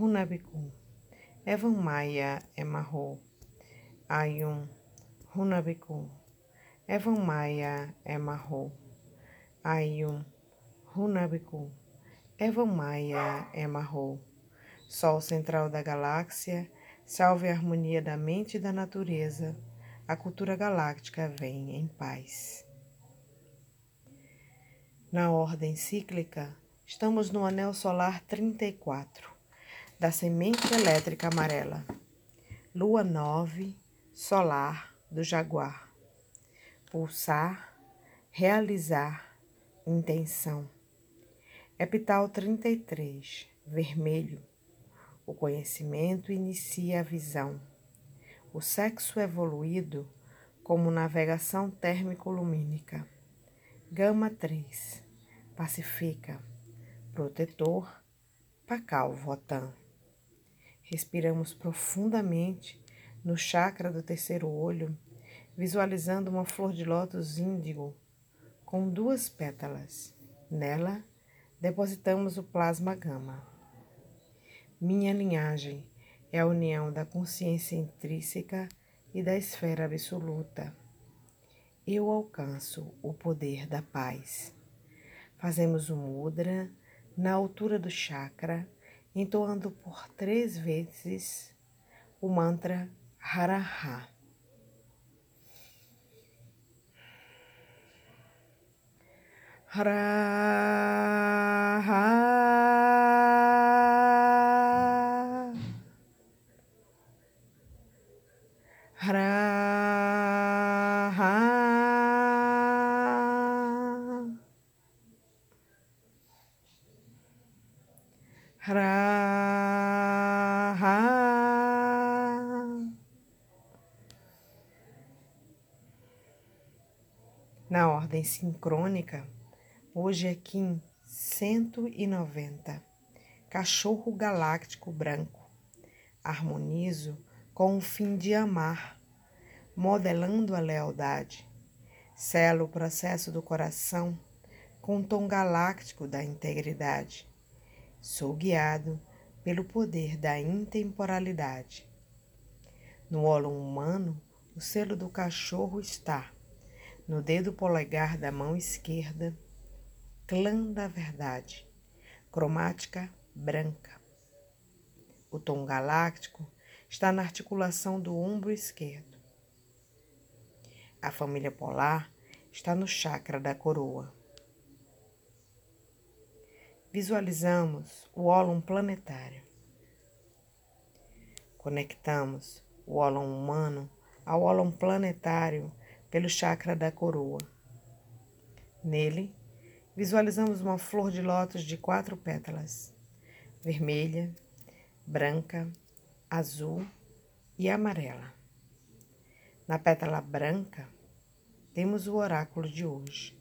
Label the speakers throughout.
Speaker 1: Runabiku, Evan Maia Emarro, Ayun, Runabiku, Evan Maia Emarro, Ayun, Runabiku, Evan Maia Emarro, Sol central da galáxia, salve a harmonia da mente e da natureza, a cultura galáctica vem em paz. Na ordem cíclica, estamos no anel solar 34 da semente elétrica amarela. Lua 9, solar do jaguar. Pulsar, realizar, intenção. Epital 33, vermelho. O conhecimento inicia a visão. O sexo evoluído como navegação térmico-lumínica. Gama 3, pacifica, protetor, Pacal Votan. Respiramos profundamente no chakra do terceiro olho, visualizando uma flor de lótus índigo com duas pétalas. Nela, depositamos o plasma gama. Minha linhagem é a união da consciência intrínseca e da esfera absoluta. Eu alcanço o poder da paz. Fazemos o mudra na altura do chakra entoando por três vezes o mantra Haraha. Haraha. Na ordem sincrônica, hoje é Kim 190, cachorro galáctico branco. Harmonizo com o fim de amar, modelando a lealdade. Selo o processo do coração com o tom galáctico da integridade. Sou guiado pelo poder da intemporalidade. No ólon humano, o selo do cachorro está no dedo polegar da mão esquerda, clã da verdade, cromática branca. O tom galáctico está na articulação do ombro esquerdo. A família polar está no chakra da coroa. Visualizamos o ólon planetário. Conectamos o ólon humano ao ólon planetário pelo chakra da coroa. Nele, visualizamos uma flor de lótus de quatro pétalas: vermelha, branca, azul e amarela. Na pétala branca, temos o oráculo de hoje.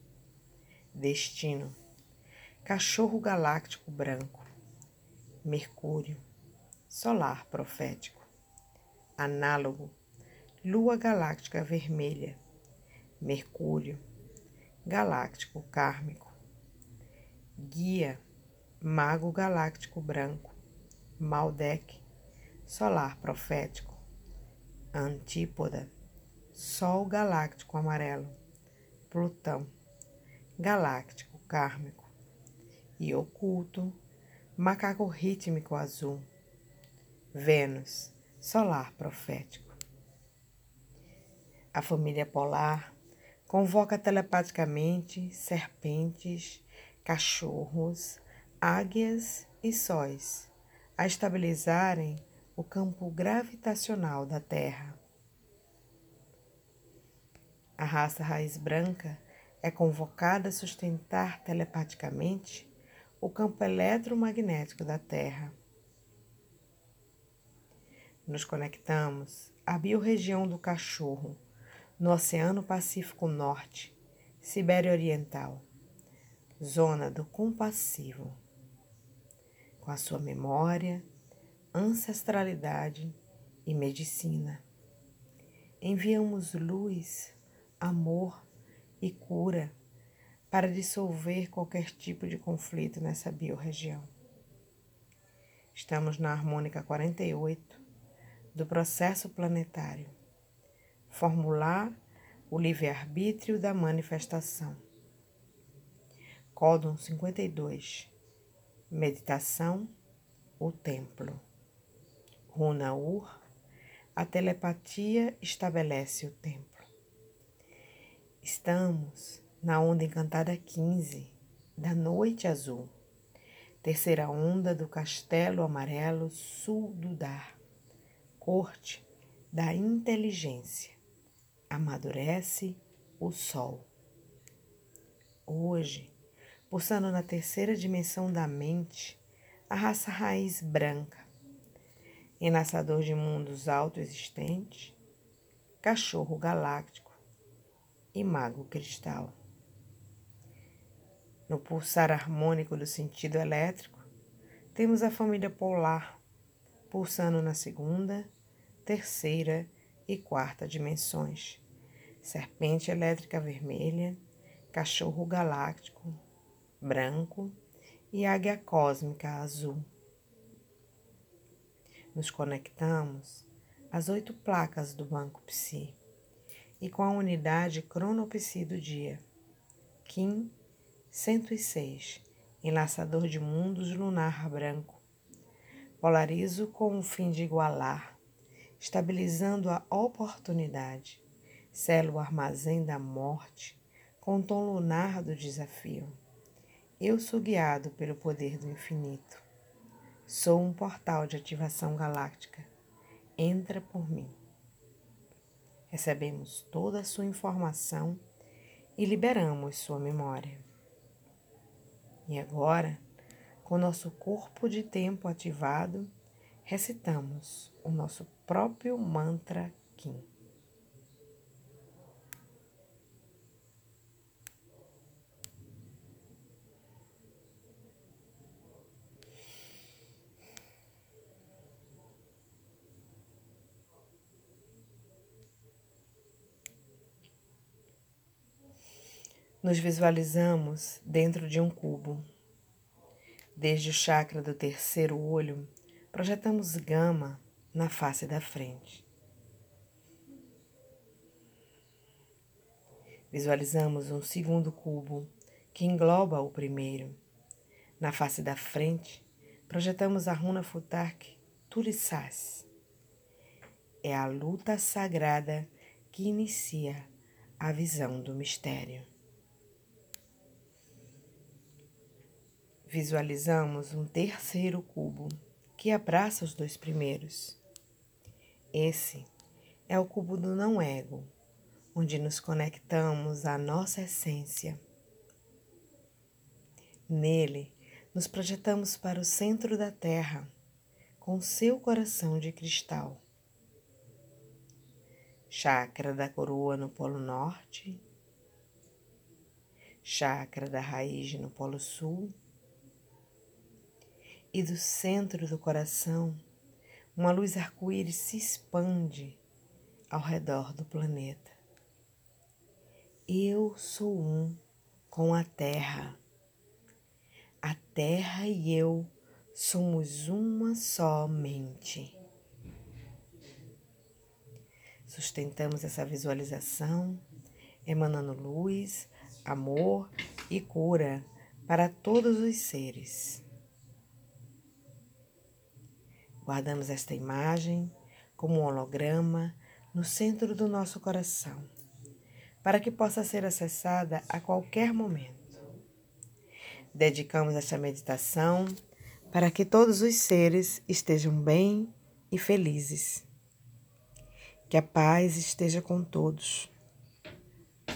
Speaker 1: Destino: cachorro galáctico branco, Mercúrio, solar profético. análogo, lua galáctica vermelha, Mercúrio, galáctico kármico, guia, mago galáctico branco, Maldek, solar profético, antípoda, sol galáctico amarelo, Plutão, galáctico kármico, e oculto, macaco rítmico azul, Vênus, solar profético. A família polar convoca telepaticamente serpentes, cachorros, águias e sóis a estabilizarem o campo gravitacional da Terra. A raça raiz branca é convocada a sustentar telepaticamente o campo eletromagnético da Terra. Nos conectamos à biorregião do cachorro, no Oceano Pacífico Norte, Sibéria Oriental, zona do compassivo, com a sua memória, ancestralidade e medicina. Enviamos luz, amor e cura para dissolver qualquer tipo de conflito nessa biorregião. Estamos na harmônica 48 do processo planetário. Formular o livre-arbítrio da manifestação. Códon 52. Meditação, o templo. Runa Ur, a telepatia estabelece o templo. Estamos na onda encantada 15 da noite azul, terceira onda do castelo amarelo sul do Dar, corte da inteligência. Amadurece o sol. Hoje, pulsando na terceira dimensão da mente, a raça raiz branca, enlaçador de mundos autoexistentes, cachorro galáctico, e mago cristal. No pulsar harmônico do sentido elétrico, temos a família polar, pulsando na segunda, terceira e quarta dimensões. Serpente elétrica vermelha, cachorro galáctico branco e águia cósmica azul. Nos conectamos às oito placas do Banco Psi e com a unidade cronopsi do dia. Kim 106, enlaçador de mundos lunar branco. Polarizo com o fim de igualar, estabilizando a oportunidade. Selo o armazém da morte com o tom lunar do desafio. Eu sou guiado pelo poder do infinito. Sou um portal de ativação galáctica. Entra por mim. Recebemos toda a sua informação e liberamos sua memória. E agora, com nosso corpo de tempo ativado, recitamos o nosso próprio mantra Kim. Nos visualizamos dentro de um cubo. Desde o chakra do terceiro olho, projetamos gama na face da frente. Visualizamos um segundo cubo que engloba o primeiro. Na face da frente, projetamos a runa Futark Turissas. É a luta sagrada que inicia a visão do mistério. Visualizamos um terceiro cubo que abraça os dois primeiros. Esse é o cubo do não-ego, onde nos conectamos à nossa essência. Nele, nos projetamos para o centro da Terra, com seu coração de cristal. Chakra da coroa no Polo Norte, chakra da raiz no Polo Sul e do centro do coração, uma luz arco-íris se expande ao redor do planeta. Eu sou um com a Terra. A Terra e eu somos uma só mente. Sustentamos essa visualização, emanando luz, amor e cura para todos os seres. Guardamos esta imagem como um holograma no centro do nosso coração, para que possa ser acessada a qualquer momento. Dedicamos esta meditação para que todos os seres estejam bem e felizes. Que a paz esteja com todos,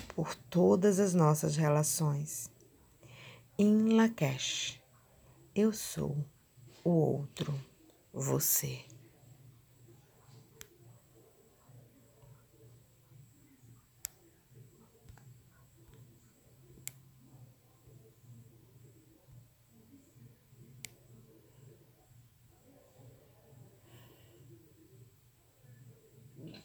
Speaker 1: por todas as nossas relações. In Lakesh, eu sou o outro, você.